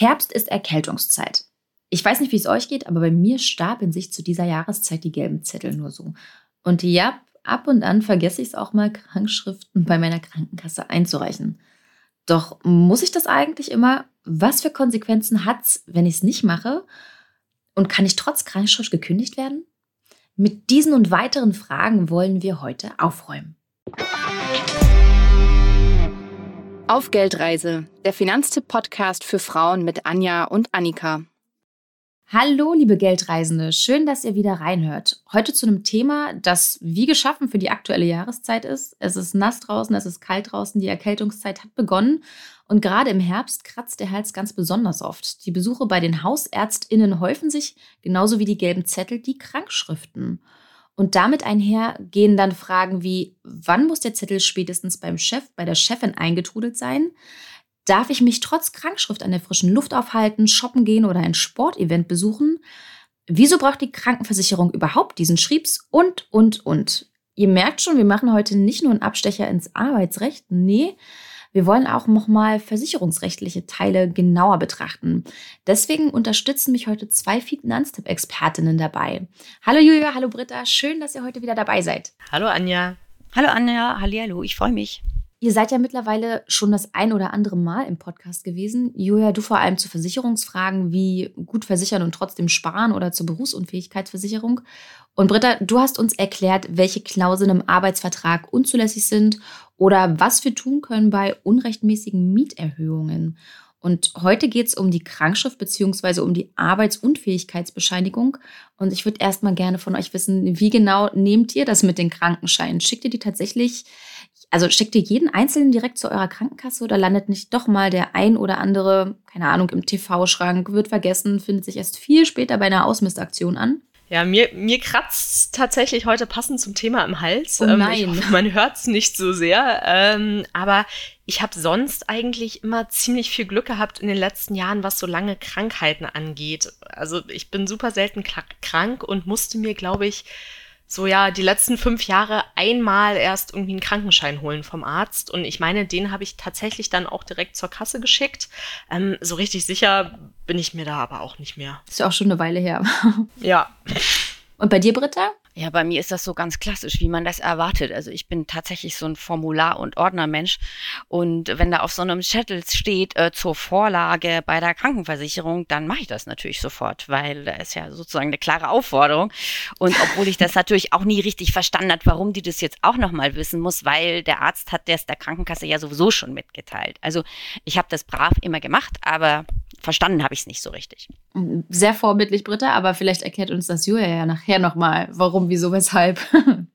Herbst ist Erkältungszeit. Ich weiß nicht, wie es euch geht, aber bei mir stapeln sich zu dieser Jahreszeit die gelben Zettel nur so. Und ja, ab und an vergesse ich es auch mal, Krankschriften bei meiner Krankenkasse einzureichen. Doch muss ich das eigentlich immer? Was für Konsequenzen hat es, wenn ich es nicht mache? Und kann ich trotz Krankschrift gekündigt werden? Mit diesen und weiteren Fragen wollen wir heute aufräumen. Auf Geldreise, der Finanztipp-Podcast für Frauen mit Anja und Annika. Hallo, liebe Geldreisende, schön, dass ihr wieder reinhört. Heute zu einem Thema, das wie geschaffen für die aktuelle Jahreszeit ist. Es ist nass draußen, es ist kalt draußen, die Erkältungszeit hat begonnen und gerade im Herbst kratzt der Hals ganz besonders oft. Die Besuche bei den HausärztInnen häufen sich, genauso wie die gelben Zettel, die Krankschriften. Und damit einher gehen dann Fragen wie, wann muss der Zettel spätestens beim Chef, bei der Chefin eingetrudelt sein? Darf ich mich trotz Krankschrift an der frischen Luft aufhalten, shoppen gehen oder ein Sportevent besuchen? Wieso braucht die Krankenversicherung überhaupt diesen Schriebs? Und, und, und. Ihr merkt schon, wir machen heute nicht nur einen Abstecher ins Arbeitsrecht, nee, wir wollen auch nochmal versicherungsrechtliche Teile genauer betrachten. Deswegen unterstützen mich heute zwei Finanztipp-Expertinnen dabei. Hallo Julia, hallo Britta, schön, dass ihr heute wieder dabei seid. Hallo Anja. Hallo Anja, hallo, ich freue mich. Ihr seid ja mittlerweile schon das ein oder andere Mal im Podcast gewesen. Julia, du vor allem zu Versicherungsfragen wie gut versichern und trotzdem sparen oder zur Berufsunfähigkeitsversicherung. Und Britta, du hast uns erklärt, welche Klauseln im Arbeitsvertrag unzulässig sind oder was wir tun können bei unrechtmäßigen Mieterhöhungen. Und heute geht es um die Krankschrift bzw. um die Arbeitsunfähigkeitsbescheinigung. Und ich würde erstmal gerne von euch wissen, wie genau nehmt ihr das mit den Krankenscheinen? Schickt ihr die tatsächlich also schickt ihr jeden Einzelnen direkt zu eurer Krankenkasse oder landet nicht doch mal der ein oder andere, keine Ahnung, im TV-Schrank, wird vergessen, findet sich erst viel später bei einer Ausmistaktion an? Ja, mir, mir kratzt tatsächlich heute passend zum Thema im Hals. Oh ähm, nein. Ähm, hoffe, man hört es nicht so sehr. Ähm, aber ich habe sonst eigentlich immer ziemlich viel Glück gehabt in den letzten Jahren, was so lange Krankheiten angeht. Also ich bin super selten krank und musste mir, glaube ich, so ja die letzten fünf Jahre einmal erst irgendwie einen Krankenschein holen vom Arzt. Und ich meine, den habe ich tatsächlich dann auch direkt zur Kasse geschickt. Ähm, so richtig sicher bin ich mir da aber auch nicht mehr. Ist ja auch schon eine Weile her. ja. Und bei dir, Britta? Ja, bei mir ist das so ganz klassisch, wie man das erwartet. Also ich bin tatsächlich so ein Formular- und Ordnermensch. Und wenn da auf so einem Zettel steht äh, zur Vorlage bei der Krankenversicherung, dann mache ich das natürlich sofort, weil da ist ja sozusagen eine klare Aufforderung. Und obwohl ich das natürlich auch nie richtig verstanden habe, warum die das jetzt auch nochmal wissen muss, weil der Arzt hat das der Krankenkasse ja sowieso schon mitgeteilt. Also ich habe das brav immer gemacht, aber verstanden habe ich es nicht so richtig. Sehr vorbildlich, Britta, aber vielleicht erklärt uns das Julia ja nachher nochmal, warum, wieso, weshalb.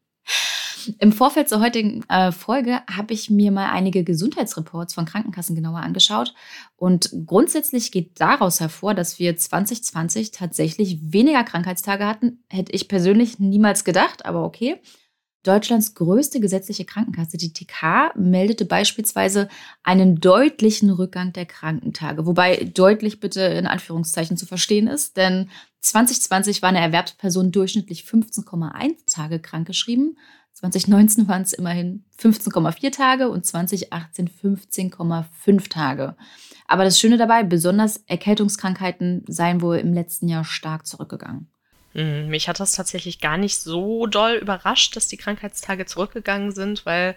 Im Vorfeld zur heutigen äh, Folge habe ich mir mal einige Gesundheitsreports von Krankenkassen genauer angeschaut. Und grundsätzlich geht daraus hervor, dass wir 2020 tatsächlich weniger Krankheitstage hatten. Hätte ich persönlich niemals gedacht, aber okay. Deutschlands größte gesetzliche Krankenkasse, die TK, meldete beispielsweise einen deutlichen Rückgang der Krankentage, wobei deutlich bitte in Anführungszeichen zu verstehen ist, denn 2020 war eine Erwerbsperson durchschnittlich 15,1 Tage krankgeschrieben. 2019 waren es immerhin 15,4 Tage und 2018 15,5 Tage. Aber das Schöne dabei, besonders Erkältungskrankheiten seien wohl im letzten Jahr stark zurückgegangen. Mhm, mich hat das tatsächlich gar nicht so doll überrascht, dass die Krankheitstage zurückgegangen sind, weil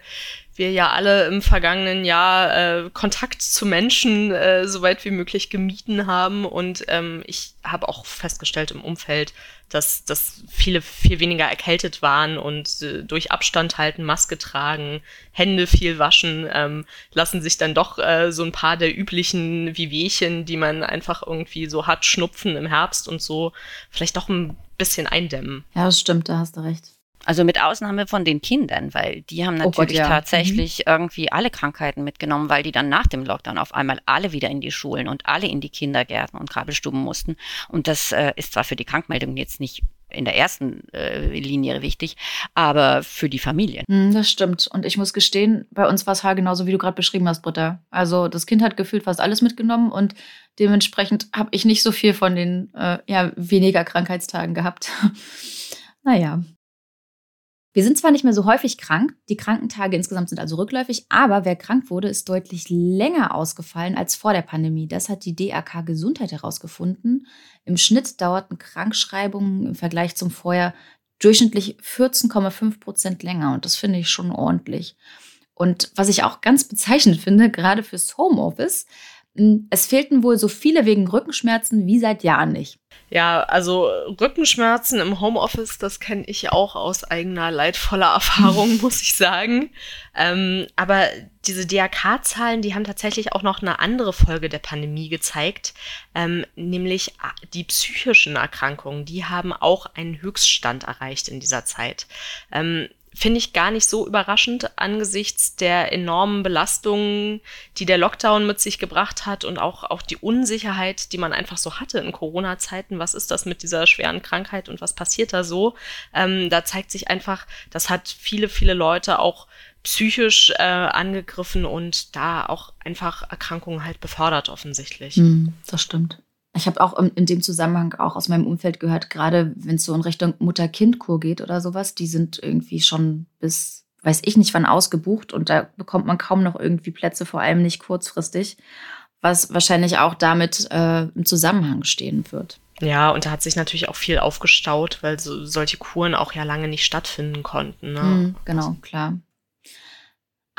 wir ja alle im vergangenen Jahr äh, Kontakt zu Menschen äh, so weit wie möglich gemieden haben. Und ähm, ich habe auch festgestellt im Umfeld, dass, dass viele viel weniger erkältet waren und äh, durch Abstand halten, Maske tragen, Hände viel waschen, ähm, lassen sich dann doch äh, so ein paar der üblichen Wehwehchen, die man einfach irgendwie so hat, Schnupfen im Herbst und so, vielleicht doch ein bisschen eindämmen. Ja, das stimmt, da hast du recht. Also mit Ausnahme von den Kindern, weil die haben natürlich oh Gott, ja. tatsächlich mhm. irgendwie alle Krankheiten mitgenommen, weil die dann nach dem Lockdown auf einmal alle wieder in die Schulen und alle in die Kindergärten und Krabbelstuben mussten. Und das äh, ist zwar für die Krankmeldung jetzt nicht in der ersten äh, Linie wichtig, aber für die Familien. Mhm, das stimmt. Und ich muss gestehen, bei uns war es halt genauso, wie du gerade beschrieben hast, Britta. Also das Kind hat gefühlt fast alles mitgenommen und dementsprechend habe ich nicht so viel von den äh, ja, weniger Krankheitstagen gehabt. naja, Wir sind zwar nicht mehr so häufig krank, die Krankentage insgesamt sind also rückläufig, aber wer krank wurde, ist deutlich länger ausgefallen als vor der Pandemie. Das hat die DAK Gesundheit herausgefunden. Im Schnitt dauerten Krankschreibungen im Vergleich zum Vorjahr durchschnittlich 14,5 Prozent länger und das finde ich schon ordentlich. Und was ich auch ganz bezeichnend finde, gerade fürs Homeoffice, es fehlten wohl so viele wegen Rückenschmerzen wie seit Jahren nicht. Ja, also Rückenschmerzen im Homeoffice, das kenne ich auch aus eigener leidvoller Erfahrung, muss ich sagen. Ähm, aber diese DRK-Zahlen, die haben tatsächlich auch noch eine andere Folge der Pandemie gezeigt, ähm, nämlich die psychischen Erkrankungen. Die haben auch einen Höchststand erreicht in dieser Zeit. Ähm, finde ich gar nicht so überraschend angesichts der enormen Belastungen, die der Lockdown mit sich gebracht hat und auch, auch die Unsicherheit, die man einfach so hatte in Corona-Zeiten. Was ist das mit dieser schweren Krankheit und was passiert da so? Ähm, da zeigt sich einfach, das hat viele, viele Leute auch psychisch äh, angegriffen und da auch einfach Erkrankungen halt befördert offensichtlich. Mm, das stimmt. Ich habe auch in dem Zusammenhang auch aus meinem Umfeld gehört, gerade wenn es so in Richtung Mutter-Kind-Kur geht oder sowas, die sind irgendwie schon bis, weiß ich nicht wann, ausgebucht und da bekommt man kaum noch irgendwie Plätze, vor allem nicht kurzfristig, was wahrscheinlich auch damit äh, im Zusammenhang stehen wird. Ja, und da hat sich natürlich auch viel aufgestaut, weil so, solche Kuren auch ja lange nicht stattfinden konnten. Ne? Mhm, genau, klar.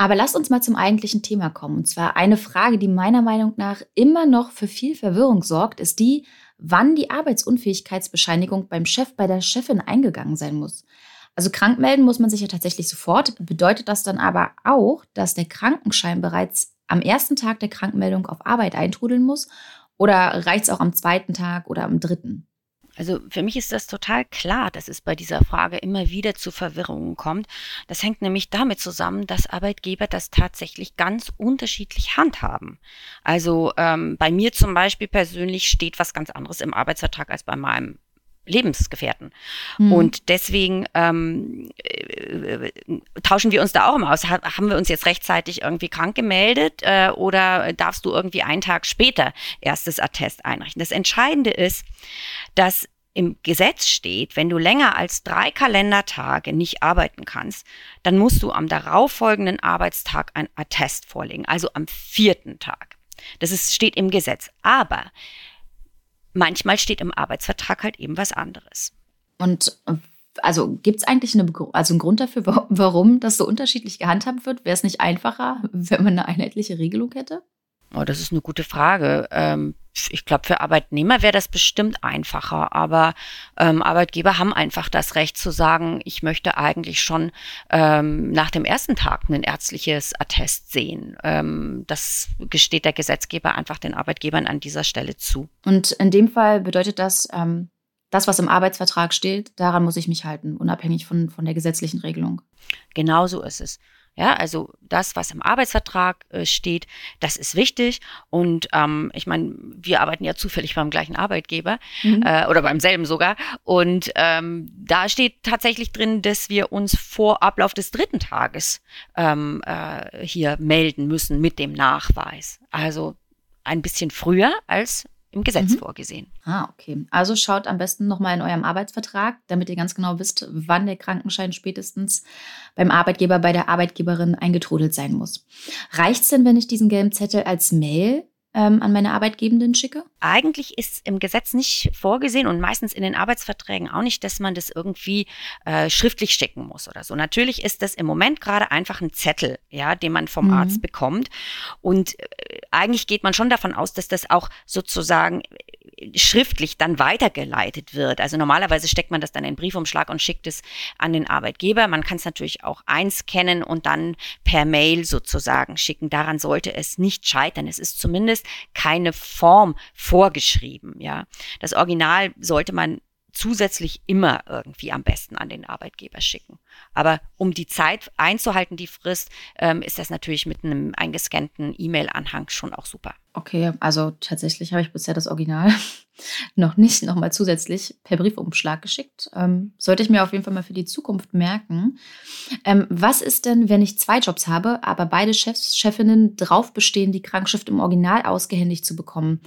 Aber lasst uns mal zum eigentlichen Thema kommen. Und zwar eine Frage, die meiner Meinung nach immer noch für viel Verwirrung sorgt, ist die, wann die Arbeitsunfähigkeitsbescheinigung beim Chef, bei der Chefin eingegangen sein muss. Also krank melden muss man sich ja tatsächlich sofort. Bedeutet das dann aber auch, dass der Krankenschein bereits am ersten Tag der Krankmeldung auf Arbeit eintrudeln muss? Oder reicht es auch am zweiten Tag oder am dritten? Also für mich ist das total klar, dass es bei dieser Frage immer wieder zu Verwirrungen kommt. Das hängt nämlich damit zusammen, dass Arbeitgeber das tatsächlich ganz unterschiedlich handhaben. Also ähm, bei mir zum Beispiel persönlich steht was ganz anderes im Arbeitsvertrag als bei meinem Lebensgefährten. Mhm. Und deswegen ähm, äh, tauschen wir uns da auch immer aus. haben wir uns jetzt rechtzeitig irgendwie krank gemeldet äh, oder darfst du irgendwie einen Tag später erstes Attest einrichten? Das Entscheidende ist, dass im Gesetz steht, wenn du länger als drei Kalendertage nicht arbeiten kannst, dann musst du am darauffolgenden Arbeitstag ein Attest vorlegen, also am vierten Tag. Das ist, steht im Gesetz. Aber manchmal steht im Arbeitsvertrag halt eben was anderes. Und also gibt es eigentlich eine, also einen Grund dafür, warum das so unterschiedlich gehandhabt wird? Wäre es nicht einfacher, wenn man eine einheitliche Regelung hätte? Oh, das ist eine gute Frage. Ähm, ich glaube, für Arbeitnehmer wäre das bestimmt einfacher, aber ähm, Arbeitgeber haben einfach das Recht zu sagen, ich möchte eigentlich schon ähm, nach dem ersten Tag ein ärztliches Attest sehen. Ähm, das gesteht der Gesetzgeber einfach den Arbeitgebern an dieser Stelle zu. Und in dem Fall bedeutet das, ähm, das, was im Arbeitsvertrag steht, daran muss ich mich halten, unabhängig von, von der gesetzlichen Regelung. Genau so ist es. Ja, also das, was im Arbeitsvertrag äh, steht, das ist wichtig. Und ähm, ich meine, wir arbeiten ja zufällig beim gleichen Arbeitgeber mhm. äh, oder beim selben sogar. Und ähm, da steht tatsächlich drin, dass wir uns vor Ablauf des dritten Tages ähm, äh, hier melden müssen mit dem Nachweis. Also ein bisschen früher als im Gesetz mhm. vorgesehen. Ah, okay. Also schaut am besten nochmal in eurem Arbeitsvertrag, damit ihr ganz genau wisst, wann der Krankenschein spätestens beim Arbeitgeber, bei der Arbeitgeberin eingetrudelt sein muss. Reicht es denn, wenn ich diesen gelben Zettel als Mail ähm, an meine Arbeitgebenden schicke? Eigentlich ist im Gesetz nicht vorgesehen und meistens in den Arbeitsverträgen auch nicht, dass man das irgendwie äh, schriftlich schicken muss oder so. Natürlich ist das im Moment gerade einfach ein Zettel, ja, den man vom mhm. Arzt bekommt. Und äh, eigentlich geht man schon davon aus, dass das auch sozusagen schriftlich dann weitergeleitet wird. Also normalerweise steckt man das dann in Briefumschlag und schickt es an den Arbeitgeber. Man kann es natürlich auch einscannen und dann per Mail sozusagen schicken. Daran sollte es nicht scheitern. Es ist zumindest keine Form vorgeschrieben. Ja, das Original sollte man zusätzlich immer irgendwie am besten an den Arbeitgeber schicken. Aber um die Zeit einzuhalten, die Frist, ähm, ist das natürlich mit einem eingescannten E-Mail-Anhang schon auch super. Okay, also tatsächlich habe ich bisher das Original noch nicht nochmal zusätzlich per Briefumschlag geschickt. Ähm, sollte ich mir auf jeden Fall mal für die Zukunft merken. Ähm, was ist denn, wenn ich zwei Jobs habe, aber beide Chefs, Chefinnen drauf bestehen, die Krankschrift im Original ausgehändigt zu bekommen?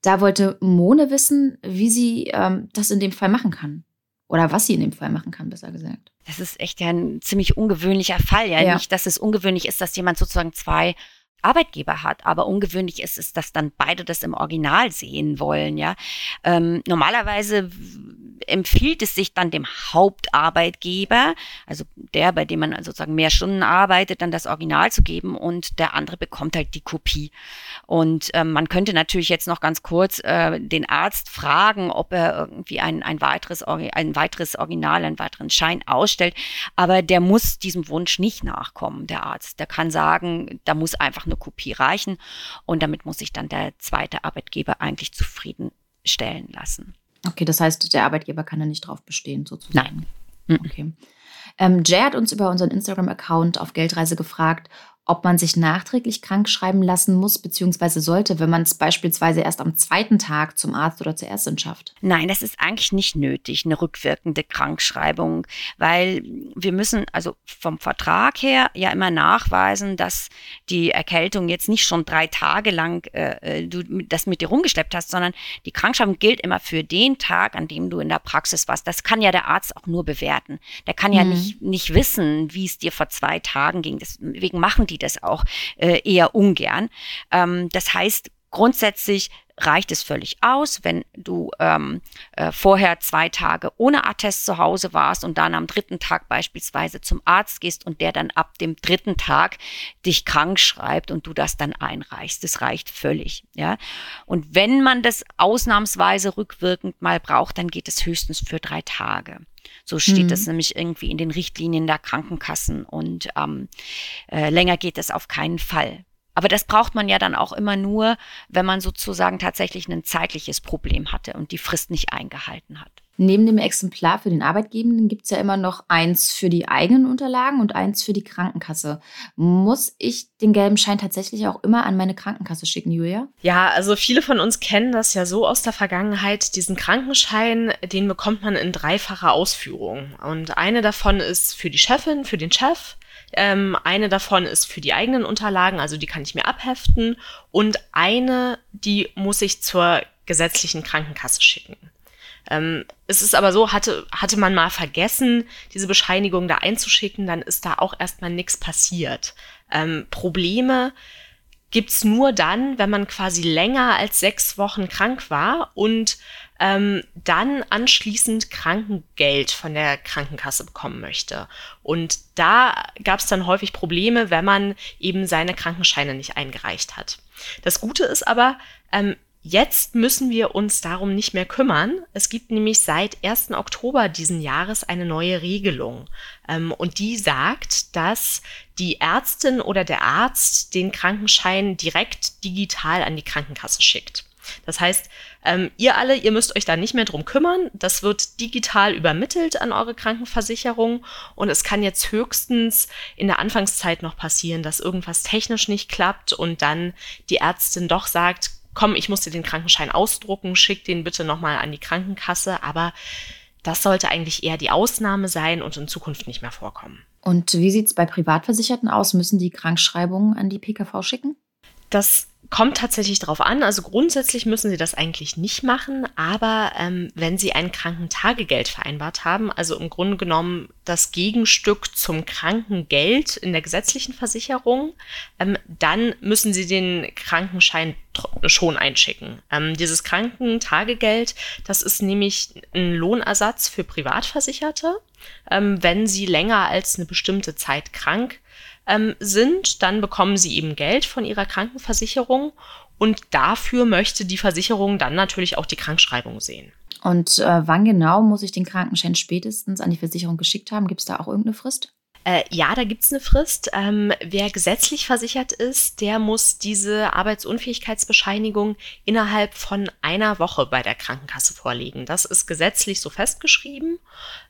Da wollte Mone wissen, wie sie ähm, das in dem Fall machen kann. Oder was sie in dem Fall machen kann, besser gesagt. Das ist echt ja ein ziemlich ungewöhnlicher Fall. Ja, ja. nicht, dass es ungewöhnlich ist, dass jemand sozusagen zwei Arbeitgeber hat. Aber ungewöhnlich ist es, dass dann beide das im Original sehen wollen. Ja, ähm, normalerweise empfiehlt es sich dann dem Hauptarbeitgeber, also der, bei dem man sozusagen mehr Stunden arbeitet, dann das Original zu geben und der andere bekommt halt die Kopie. Und ähm, man könnte natürlich jetzt noch ganz kurz äh, den Arzt fragen, ob er irgendwie ein, ein, weiteres, ein weiteres Original, einen weiteren Schein ausstellt. Aber der muss diesem Wunsch nicht nachkommen, der Arzt. Der kann sagen, da muss einfach eine Kopie reichen und damit muss sich dann der zweite Arbeitgeber eigentlich zufriedenstellen lassen. Okay, das heißt, der Arbeitgeber kann da nicht drauf bestehen, sozusagen. Nein. Okay. Ähm, Jay hat uns über unseren Instagram-Account auf Geldreise gefragt, ob man sich nachträglich krank schreiben lassen muss bzw. sollte, wenn man es beispielsweise erst am zweiten Tag zum Arzt oder zur Ärztin schafft? Nein, das ist eigentlich nicht nötig, eine rückwirkende Krankschreibung, weil wir müssen also vom Vertrag her ja immer nachweisen, dass die Erkältung jetzt nicht schon drei Tage lang äh, äh du das mit dir rumgeschleppt hast, sondern die Krankschreibung gilt immer für den Tag, an dem du in der Praxis warst. Das kann ja der Arzt auch nur bewerten. Der kann ja mhm. nicht, nicht wissen, wie es dir vor zwei Tagen ging. Deswegen machen die die das auch äh, eher ungern. Ähm, das heißt, grundsätzlich reicht es völlig aus, wenn du ähm, äh, vorher zwei Tage ohne Attest zu Hause warst und dann am dritten Tag beispielsweise zum Arzt gehst und der dann ab dem dritten Tag dich krank schreibt und du das dann einreichst. Das reicht völlig. Ja? Und wenn man das ausnahmsweise rückwirkend mal braucht, dann geht es höchstens für drei Tage. So steht mhm. das nämlich irgendwie in den Richtlinien der Krankenkassen und ähm, äh, länger geht es auf keinen Fall. Aber das braucht man ja dann auch immer nur, wenn man sozusagen tatsächlich ein zeitliches Problem hatte und die Frist nicht eingehalten hat. Neben dem Exemplar für den Arbeitgebenden gibt es ja immer noch eins für die eigenen Unterlagen und eins für die Krankenkasse. Muss ich den gelben Schein tatsächlich auch immer an meine Krankenkasse schicken, Julia? Ja, also viele von uns kennen das ja so aus der Vergangenheit. Diesen Krankenschein, den bekommt man in dreifacher Ausführung. Und eine davon ist für die Chefin, für den Chef. Ähm, eine davon ist für die eigenen Unterlagen, also die kann ich mir abheften. Und eine, die muss ich zur gesetzlichen Krankenkasse schicken. Ähm, es ist aber so, hatte, hatte man mal vergessen, diese Bescheinigung da einzuschicken, dann ist da auch erstmal nichts passiert. Ähm, Probleme gibt's nur dann, wenn man quasi länger als sechs Wochen krank war und ähm, dann anschließend Krankengeld von der Krankenkasse bekommen möchte. Und da gab es dann häufig Probleme, wenn man eben seine Krankenscheine nicht eingereicht hat. Das Gute ist aber, ähm, Jetzt müssen wir uns darum nicht mehr kümmern. Es gibt nämlich seit 1. Oktober diesen Jahres eine neue Regelung. Ähm, und die sagt, dass die Ärztin oder der Arzt den Krankenschein direkt digital an die Krankenkasse schickt. Das heißt, ähm, ihr alle, ihr müsst euch da nicht mehr drum kümmern. Das wird digital übermittelt an eure Krankenversicherung und es kann jetzt höchstens in der Anfangszeit noch passieren, dass irgendwas technisch nicht klappt und dann die Ärztin doch sagt, komm, ich muss dir den Krankenschein ausdrucken, schick den bitte nochmal an die Krankenkasse, aber das sollte eigentlich eher die Ausnahme sein und in Zukunft nicht mehr vorkommen. Und wie sieht es bei Privatversicherten aus? Müssen die Krankschreibungen an die PKV schicken? Das kommt tatsächlich darauf an. Also grundsätzlich müssen Sie das eigentlich nicht machen, aber ähm, wenn Sie ein Krankentagegeld vereinbart haben, also im Grunde genommen das Gegenstück zum Krankengeld in der gesetzlichen Versicherung, ähm, dann müssen Sie den Krankenschein schon einschicken. Ähm, dieses Krankentagegeld, das ist nämlich ein Lohnersatz für Privatversicherte, ähm, wenn sie länger als eine bestimmte Zeit krank ähm, sind, dann bekommen sie eben Geld von ihrer Krankenversicherung und dafür möchte die Versicherung dann natürlich auch die Krankschreibung sehen. Und äh, wann genau muss ich den Krankenschein spätestens an die Versicherung geschickt haben? Gibt es da auch irgendeine Frist? Äh, ja, da gibt's eine Frist. Ähm, wer gesetzlich versichert ist, der muss diese Arbeitsunfähigkeitsbescheinigung innerhalb von einer Woche bei der Krankenkasse vorlegen. Das ist gesetzlich so festgeschrieben.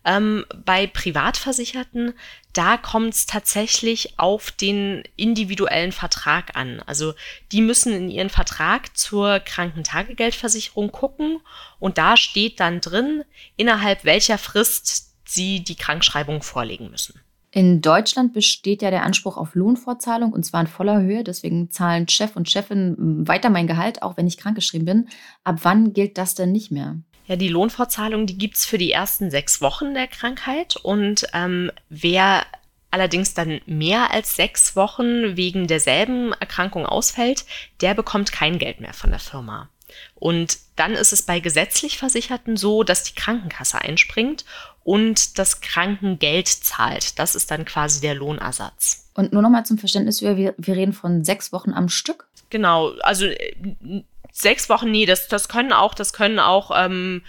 Ähm, bei Privatversicherten, da kommt's tatsächlich auf den individuellen Vertrag an. Also die müssen in ihren Vertrag zur Krankentagegeldversicherung gucken und da steht dann drin, innerhalb welcher Frist sie die Krankschreibung vorlegen müssen. In Deutschland besteht ja der Anspruch auf Lohnfortzahlung und zwar in voller Höhe. Deswegen zahlen Chef und Chefin weiter mein Gehalt, auch wenn ich krankgeschrieben bin. Ab wann gilt das denn nicht mehr? Ja, die Lohnfortzahlung, die gibt's für die ersten sechs Wochen der Krankheit. Und ähm, wer allerdings dann mehr als sechs Wochen wegen derselben Erkrankung ausfällt, der bekommt kein Geld mehr von der Firma. Und dann ist es bei gesetzlich Versicherten so, dass die Krankenkasse einspringt und das Krankengeld zahlt. Das ist dann quasi der Lohnersatz. Und nur noch mal zum Verständnis, wir, wir reden von sechs Wochen am Stück. Genau, also äh, sechs Wochen, nee, das, das können auch, das können auch ähm,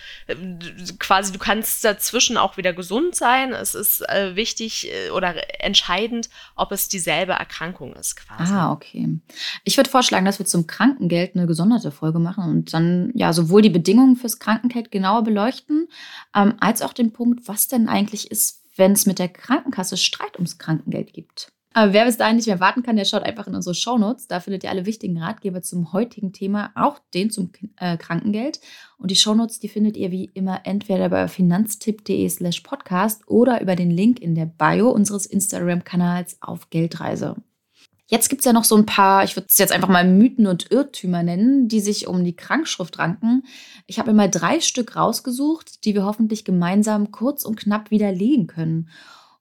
quasi, du kannst dazwischen auch wieder gesund sein. Es ist äh, wichtig äh, oder entscheidend, ob es dieselbe Erkrankung ist quasi. Ah, okay. Ich würde vorschlagen, dass wir zum Krankengeld eine gesonderte Folge machen und dann ja sowohl die Bedingungen fürs Krankengeld genauer beleuchten, ähm, als auch den Punkt, was denn eigentlich ist, wenn es mit der Krankenkasse Streit ums Krankengeld gibt. Aber wer bis dahin nicht mehr warten kann, der schaut einfach in unsere Shownotes. Da findet ihr alle wichtigen Ratgeber zum heutigen Thema, auch den zum äh, Krankengeld. Und die Shownotes, die findet ihr wie immer entweder bei finanztipp.de slash podcast oder über den Link in der Bio unseres Instagram-Kanals auf Geldreise. Jetzt gibt es ja noch so ein paar, ich würde es jetzt einfach mal Mythen und Irrtümer nennen, die sich um die Krankschrift ranken. Ich habe mir mal drei Stück rausgesucht, die wir hoffentlich gemeinsam kurz und knapp widerlegen können.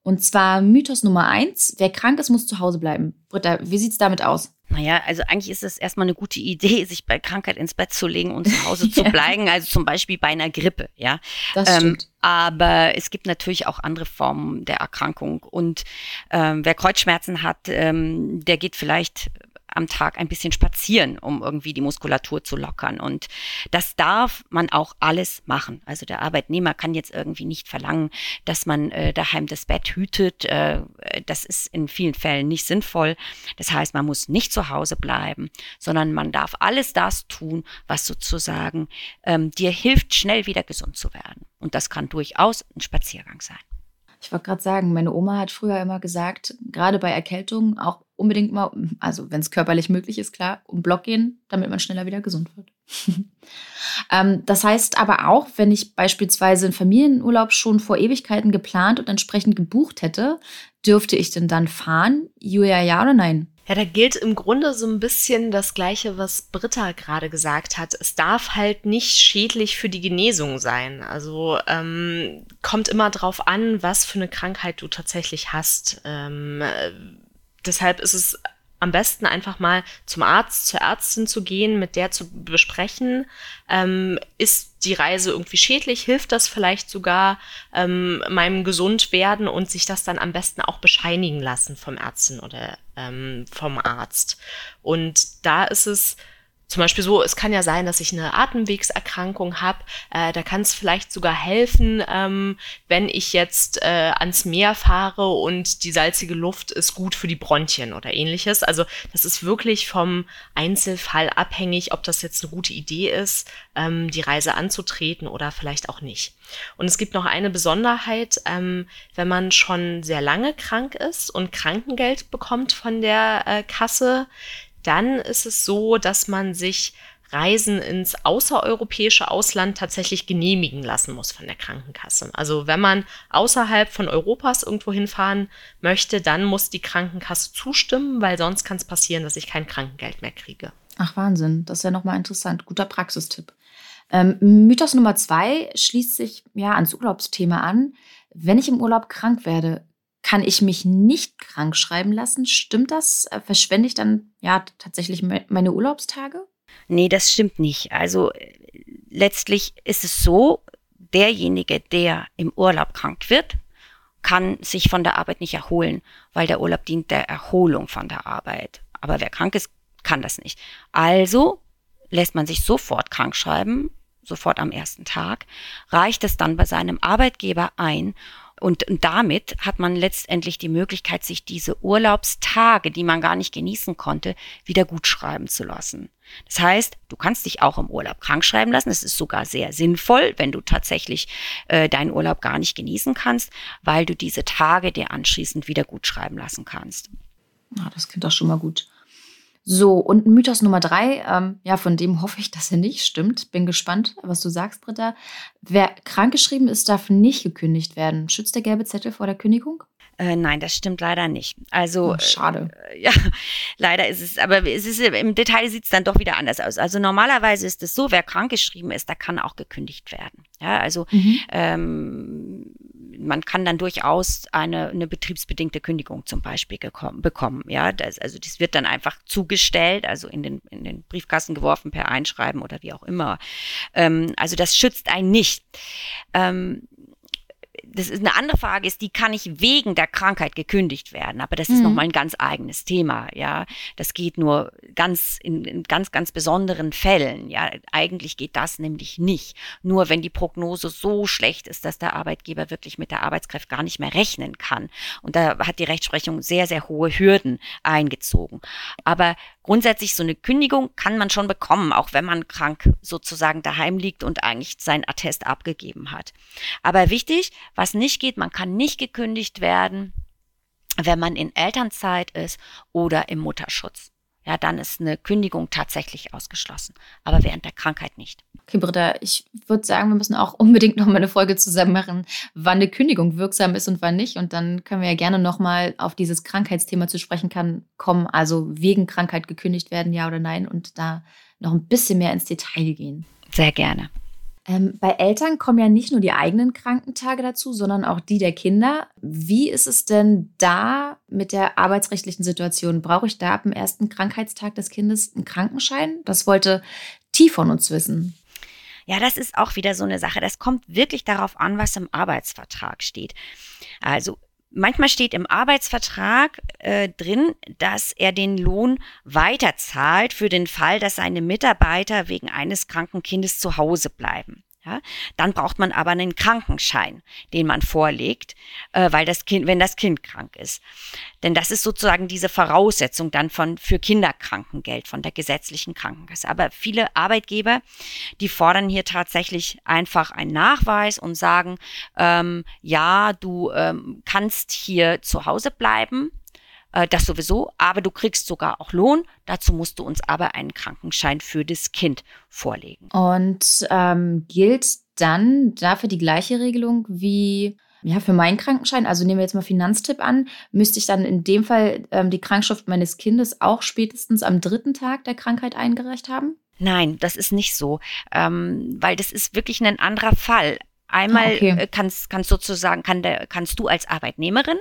Und zwar Mythos Nummer eins, wer krank ist, muss zu Hause bleiben. Britta, wie sieht es damit aus? Naja, also eigentlich ist es erstmal eine gute Idee, sich bei Krankheit ins Bett zu legen und zu Hause zu bleiben. Also zum Beispiel bei einer Grippe, ja. Das ähm, stimmt. Aber es gibt natürlich auch andere Formen der Erkrankung. Und ähm, wer Kreuzschmerzen hat, ähm, der geht vielleicht am Tag ein bisschen spazieren, um irgendwie die Muskulatur zu lockern. Und das darf man auch alles machen. Also der Arbeitnehmer kann jetzt irgendwie nicht verlangen, dass man äh, daheim das Bett hütet. Äh, das ist in vielen Fällen nicht sinnvoll. Das heißt, man muss nicht zu Hause bleiben, sondern man darf alles das tun, was sozusagen ähm, dir hilft, schnell wieder gesund zu werden. Und das kann durchaus ein Spaziergang sein. Ich wollte gerade sagen, meine Oma hat früher immer gesagt, gerade bei Erkältungen auch unbedingt mal, also wenn es körperlich möglich ist, klar, um Block gehen, damit man schneller wieder gesund wird. ähm, das heißt aber auch, wenn ich beispielsweise einen Familienurlaub schon vor Ewigkeiten geplant und entsprechend gebucht hätte, dürfte ich denn dann fahren? Julia, ja oder nein? Ja, da gilt im Grunde so ein bisschen das Gleiche, was Britta gerade gesagt hat. Es darf halt nicht schädlich für die Genesung sein. Also ähm, kommt immer drauf an, was für eine Krankheit du tatsächlich hast. Ähm, äh, deshalb ist es am besten einfach mal zum Arzt, zur Ärztin zu gehen, mit der zu besprechen, ähm, ist die Reise irgendwie schädlich, hilft das vielleicht sogar ähm, meinem Gesundwerden und sich das dann am besten auch bescheinigen lassen vom Ärztin oder ähm, vom Arzt. Und da ist es zum Beispiel so, es kann ja sein, dass ich eine Atemwegserkrankung habe. Äh, da kann es vielleicht sogar helfen, ähm, wenn ich jetzt äh, ans Meer fahre und die salzige Luft ist gut für die Bronchien oder ähnliches. Also das ist wirklich vom Einzelfall abhängig, ob das jetzt eine gute Idee ist, ähm, die Reise anzutreten oder vielleicht auch nicht. Und es gibt noch eine Besonderheit, ähm, wenn man schon sehr lange krank ist und Krankengeld bekommt von der äh, Kasse, dann ist es so, dass man sich Reisen ins außereuropäische Ausland tatsächlich genehmigen lassen muss von der Krankenkasse. Also wenn man außerhalb von Europas irgendwo hinfahren möchte, dann muss die Krankenkasse zustimmen, weil sonst kann es passieren, dass ich kein Krankengeld mehr kriege. Ach Wahnsinn, das ist ja nochmal interessant. Guter Praxistipp. Ähm, Mythos Nummer zwei schließt sich ja ans Urlaubsthema an. Wenn ich im Urlaub krank werde, kann ich mich nicht krank schreiben lassen? Stimmt das? Äh, verschwende ich dann ja tatsächlich meine Urlaubstage? Nee, das stimmt nicht. Also äh, letztlich ist es so, derjenige, der im Urlaub krank wird, kann sich von der Arbeit nicht erholen, weil der Urlaub dient der Erholung von der Arbeit. Aber wer krank ist, kann das nicht. Also lässt man sich sofort krank schreiben, sofort am ersten Tag, reicht es dann bei seinem Arbeitgeber ein und, damit hat man letztendlich die Möglichkeit, sich diese Urlaubstage, die man gar nicht genießen konnte, wieder gut schreiben zu lassen. Das heißt, du kannst dich auch im Urlaub krank schreiben lassen. Es ist sogar sehr sinnvoll, wenn du tatsächlich äh, deinen Urlaub gar nicht genießen kannst, weil du diese Tage dir anschließend wieder gut schreiben lassen kannst. Ja, das klingt doch schon mal gut. So, und Mythos Nummer drei, ähm, ja, von dem hoffe ich, dass er nicht stimmt. Bin gespannt, was du sagst, Britta. Wer krankgeschrieben ist, darf nicht gekündigt werden. Schützt der gelbe Zettel vor der Kündigung? Äh, nein, das stimmt leider nicht. Also oh, schade. Äh, ja, leider ist es, aber es ist im Detail sieht es dann doch wieder anders aus. Also normalerweise ist es so, wer krankgeschrieben ist, da kann auch gekündigt werden. Ja, also mhm. ähm, man kann dann durchaus eine, eine betriebsbedingte Kündigung zum Beispiel gekommen, bekommen. Ja, das, also das wird dann einfach zugestellt, also in den, in den Briefkasten geworfen per Einschreiben oder wie auch immer. Ähm, also das schützt einen nicht. Ähm, das ist eine andere Frage ist, die kann ich wegen der Krankheit gekündigt werden, aber das ist mhm. nochmal ein ganz eigenes Thema, ja. Das geht nur ganz in, in, ganz ganz besonderen Fällen, ja. Eigentlich geht das nämlich nicht. Nur wenn die Prognose so schlecht ist, dass der Arbeitgeber wirklich mit der Arbeitskraft gar nicht mehr rechnen kann und da hat die Rechtsprechung sehr sehr hohe Hürden eingezogen. Aber grundsätzlich so eine Kündigung kann man schon bekommen, auch wenn man krank sozusagen daheim liegt und eigentlich sein Attest abgegeben hat. Aber wichtig, was nicht geht, man kann nicht gekündigt werden, wenn man in Elternzeit ist oder im Mutterschutz. Ja, dann ist eine Kündigung tatsächlich ausgeschlossen, aber während der Krankheit nicht. Okay, Britta, ich würde sagen, wir müssen auch unbedingt noch mal eine Folge zusammen machen, wann eine Kündigung wirksam ist und wann nicht. Und dann können wir ja gerne noch mal auf dieses Krankheitsthema zu sprechen kann, kommen. Also wegen Krankheit gekündigt werden, ja oder nein, und da noch ein bisschen mehr ins Detail gehen. Sehr gerne. Ähm, bei Eltern kommen ja nicht nur die eigenen Krankentage dazu, sondern auch die der Kinder. Wie ist es denn da mit der arbeitsrechtlichen Situation? Brauche ich da ab dem ersten Krankheitstag des Kindes einen Krankenschein? Das wollte T von uns wissen. Ja, das ist auch wieder so eine Sache. Das kommt wirklich darauf an, was im Arbeitsvertrag steht. Also manchmal steht im Arbeitsvertrag äh, drin, dass er den Lohn weiterzahlt für den Fall, dass seine Mitarbeiter wegen eines kranken Kindes zu Hause bleiben. Ja, dann braucht man aber einen Krankenschein, den man vorlegt, äh, weil das Kind, wenn das Kind krank ist. Denn das ist sozusagen diese Voraussetzung dann von für Kinderkrankengeld von der gesetzlichen Krankenkasse. Aber viele Arbeitgeber, die fordern hier tatsächlich einfach einen Nachweis und sagen, ähm, ja, du ähm, kannst hier zu Hause bleiben äh, das sowieso, aber du kriegst sogar auch Lohn. Dazu musst du uns aber einen Krankenschein für das Kind vorlegen. Und ähm, gilt dann dafür die gleiche Regelung wie ja, für meinen Krankenschein, also nehmen wir jetzt mal Finanztipp an, müsste ich dann in dem Fall ähm, die Krankschrift meines Kindes auch spätestens am dritten Tag der Krankheit eingereicht haben? Nein, das ist nicht so, ähm, weil das ist wirklich ein anderer Fall. Einmal okay. Äh, kannst, kannst sozusagen, kann der, kannst du als Arbeitnehmerin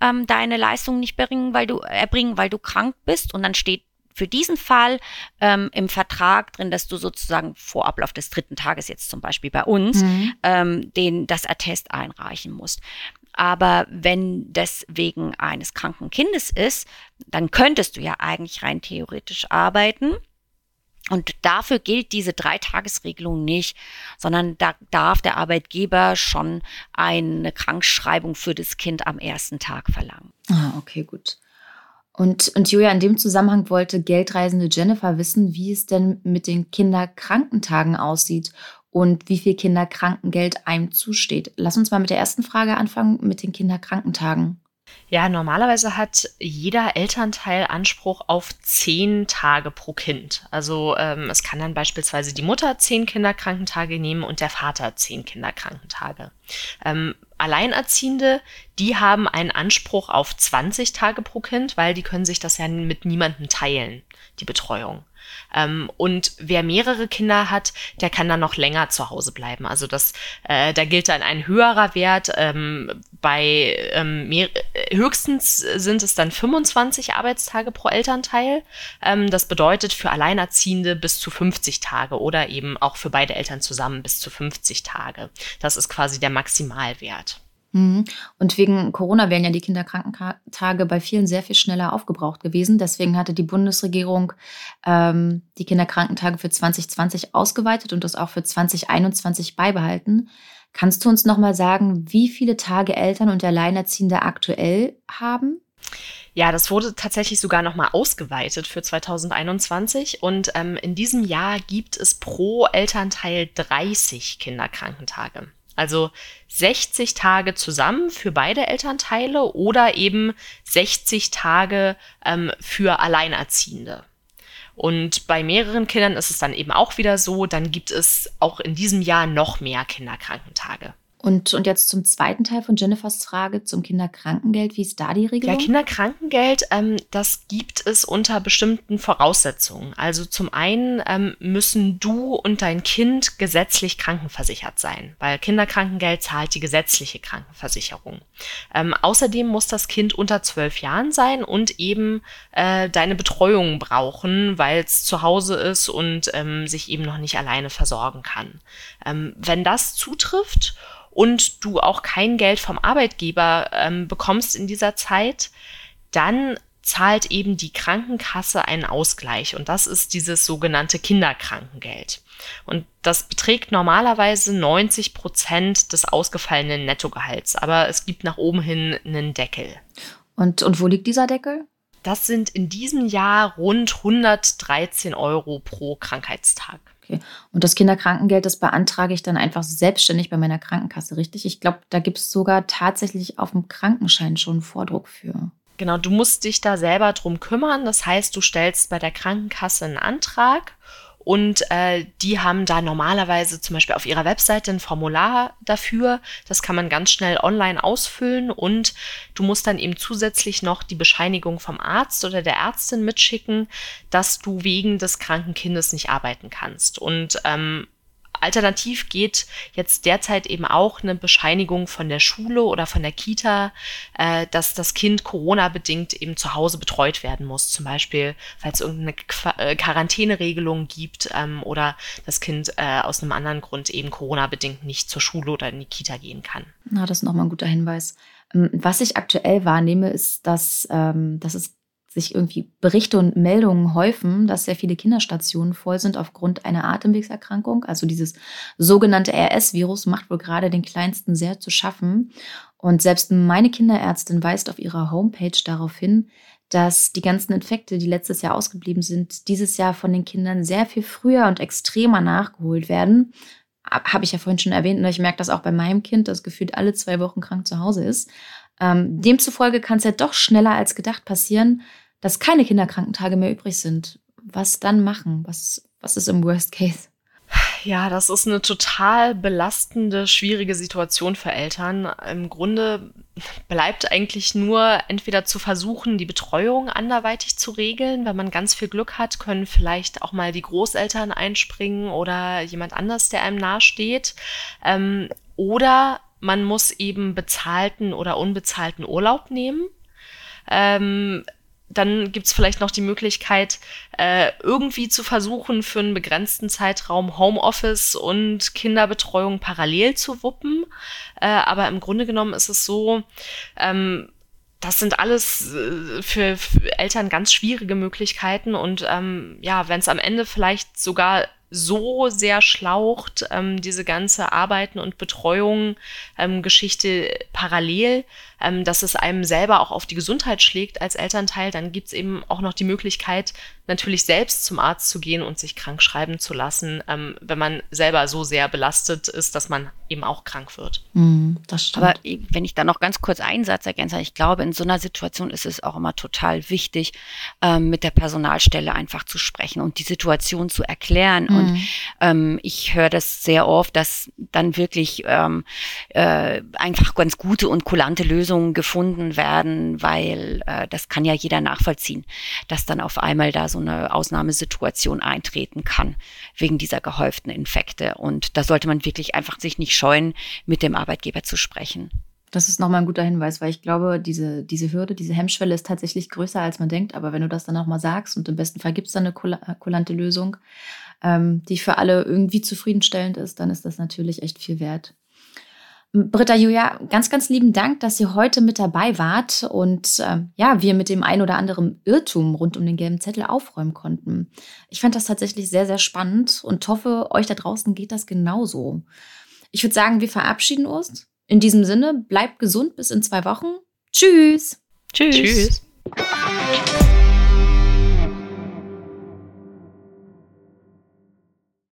ähm, deine Leistung nicht bringen, weil du erbringen, weil du krank bist und dann steht für diesen Fall ähm, im Vertrag drin, dass du sozusagen vor Ablauf des dritten Tages jetzt zum Beispiel bei uns mhm. ähm, den das Attest einreichen musst. Aber wenn das wegen eines kranken Kindes ist, dann könntest du ja eigentlich rein theoretisch arbeiten und dafür gilt diese Dreitagesregelung nicht, sondern da darf der Arbeitgeber schon eine Krankschreibung für das Kind am ersten Tag verlangen. Ah, okay, gut. Und, und Julia, in dem Zusammenhang wollte Geldreisende Jennifer wissen, wie es denn mit den Kinderkrankentagen aussieht und wie viel Kinderkrankengeld einem zusteht. Lass uns mal mit der ersten Frage anfangen, mit den Kinderkrankentagen. Ja, normalerweise hat jeder Elternteil Anspruch auf zehn Tage pro Kind. Also ähm, es kann dann beispielsweise die Mutter zehn Kinderkrankentage nehmen und der Vater zehn Kinderkrankentage. Ähm, Alleinerziehende, die haben einen Anspruch auf 20 Tage pro Kind, weil die können sich das ja mit niemandem teilen, die Betreuung. Ähm, und wer mehrere Kinder hat, der kann dann noch länger zu Hause bleiben. Also das, äh, da gilt dann ein höherer Wert. Ähm, bei ähm, mehr, höchstens sind es dann 25 Arbeitstage pro Elternteil. Ähm, das bedeutet für Alleinerziehende bis zu 50 Tage oder eben auch für beide Eltern zusammen bis zu 50 Tage. Das ist quasi der Maximalwert. Mhm. Und wegen Corona wären ja die Kinderkrankentage bei vielen sehr viel schneller aufgebraucht gewesen. Deswegen hatte die Bundesregierung ähm, die Kinderkrankentage für 2020 ausgeweitet und das auch für 2021 beibehalten. Kannst du uns noch mal sagen, wie viele Tage Eltern und Alleinerziehende aktuell haben? Ja, das wurde tatsächlich sogar nochmal ausgeweitet für 2021 und ähm, in diesem Jahr gibt es pro Elternteil 30 Kinderkrankentage. Also 60 Tage zusammen für beide Elternteile oder eben 60 Tage ähm, für Alleinerziehende. Und bei mehreren Kindern ist es dann eben auch wieder so, dann gibt es auch in diesem Jahr noch mehr Kinderkrankentage. Und, und jetzt zum zweiten Teil von Jennifers Frage zum Kinderkrankengeld. Wie ist da die Regelung? Ja, Kinderkrankengeld, ähm, das gibt es unter bestimmten Voraussetzungen. Also zum einen ähm, müssen du und dein Kind gesetzlich krankenversichert sein, weil Kinderkrankengeld zahlt die gesetzliche Krankenversicherung. Ähm, außerdem muss das Kind unter zwölf Jahren sein und eben äh, deine Betreuung brauchen, weil es zu Hause ist und ähm, sich eben noch nicht alleine versorgen kann. Ähm, wenn das zutrifft, und du auch kein Geld vom Arbeitgeber ähm, bekommst in dieser Zeit, dann zahlt eben die Krankenkasse einen Ausgleich und das ist dieses sogenannte Kinderkrankengeld. Und das beträgt normalerweise 90 Prozent des ausgefallenen Nettogehalts, aber es gibt nach oben hin einen Deckel. Und, und wo liegt dieser Deckel? Das sind in diesem Jahr rund 113 Euro pro Krankheitstag. Okay. Und das Kinderkrankengeld, das beantrage ich dann einfach selbstständig bei meiner Krankenkasse, richtig? Ich glaube, da gibt es sogar tatsächlich auf dem Krankenschein schon einen Vordruck für. Genau, du musst dich da selber drum kümmern. Das heißt, du stellst bei der Krankenkasse einen Antrag und äh, die haben da normalerweise zum Beispiel auf ihrer Webseite ein Formular dafür. Das kann man ganz schnell online ausfüllen und du musst dann eben zusätzlich noch die Bescheinigung vom Arzt oder der Ärztin mitschicken, dass du wegen des kranken Kindes nicht arbeiten kannst. Und ähm, Alternativ geht jetzt derzeit eben auch eine Bescheinigung von der Schule oder von der Kita, äh, dass das Kind Corona-bedingt eben zu Hause betreut werden muss. Zum Beispiel, es irgendeine äh, Quarantäneregelung gibt ähm, oder das Kind äh, aus einem anderen Grund eben Corona-bedingt nicht zur Schule oder in die Kita gehen kann. Na, das ist nochmal ein guter Hinweis. Ähm, was ich aktuell wahrnehme, ist, dass, ähm, dass es sich irgendwie Berichte und Meldungen häufen, dass sehr viele Kinderstationen voll sind aufgrund einer Atemwegserkrankung. Also dieses sogenannte RS-Virus macht wohl gerade den Kleinsten sehr zu schaffen. Und selbst meine Kinderärztin weist auf ihrer Homepage darauf hin, dass die ganzen Infekte, die letztes Jahr ausgeblieben sind, dieses Jahr von den Kindern sehr viel früher und extremer nachgeholt werden. Habe ich ja vorhin schon erwähnt, und ich merke das auch bei meinem Kind, das gefühlt alle zwei Wochen krank zu Hause ist. Ähm, demzufolge kann es ja doch schneller als gedacht passieren, dass keine Kinderkrankentage mehr übrig sind, was dann machen? Was, was ist im Worst Case? Ja, das ist eine total belastende, schwierige Situation für Eltern. Im Grunde bleibt eigentlich nur entweder zu versuchen, die Betreuung anderweitig zu regeln. Wenn man ganz viel Glück hat, können vielleicht auch mal die Großeltern einspringen oder jemand anders, der einem nahesteht. Ähm, oder man muss eben bezahlten oder unbezahlten Urlaub nehmen. Ähm, dann gibt es vielleicht noch die Möglichkeit, äh, irgendwie zu versuchen, für einen begrenzten Zeitraum Homeoffice und Kinderbetreuung parallel zu wuppen. Äh, aber im Grunde genommen ist es so, ähm, das sind alles äh, für, für, Eltern ganz schwierige Möglichkeiten und ähm, ja, wenn es am Ende vielleicht sogar so sehr schlaucht, ähm, diese ganze Arbeiten und Betreuung ähm, Geschichte parallel, ähm, dass es einem selber auch auf die Gesundheit schlägt als Elternteil, dann gibt es eben auch noch die Möglichkeit, natürlich selbst zum Arzt zu gehen und sich krank schreiben zu lassen, ähm, wenn man selber so sehr belastet ist, dass man eben auch krank wird. Mm, das stimmt. Aber wenn ich da noch ganz kurz einen Satz ergänze, ich glaube, in so einer Situation ist es auch immer total wichtig, ähm, mit der Personalstelle einfach zu sprechen und die Situation zu erklären. Mm. Und ähm, ich höre das sehr oft, dass dann wirklich ähm, äh, einfach ganz gute und kulante Lösungen gefunden werden, weil äh, das kann ja jeder nachvollziehen, dass dann auf einmal da so eine Ausnahmesituation eintreten kann wegen dieser gehäuften Infekte. Und da sollte man wirklich einfach sich nicht scheuen, mit dem Arbeitgeber zu sprechen. Das ist nochmal ein guter Hinweis, weil ich glaube, diese, diese Hürde, diese Hemmschwelle ist tatsächlich größer, als man denkt. Aber wenn du das dann nochmal sagst und im besten Fall gibt es dann eine kulante Lösung, ähm, die für alle irgendwie zufriedenstellend ist, dann ist das natürlich echt viel wert. Britta Julia, ganz, ganz lieben Dank, dass ihr heute mit dabei wart und äh, ja, wir mit dem ein oder anderen Irrtum rund um den gelben Zettel aufräumen konnten. Ich fand das tatsächlich sehr, sehr spannend und hoffe, euch da draußen geht das genauso. Ich würde sagen, wir verabschieden uns. In diesem Sinne, bleibt gesund bis in zwei Wochen. Tschüss. Tschüss. Tschüss.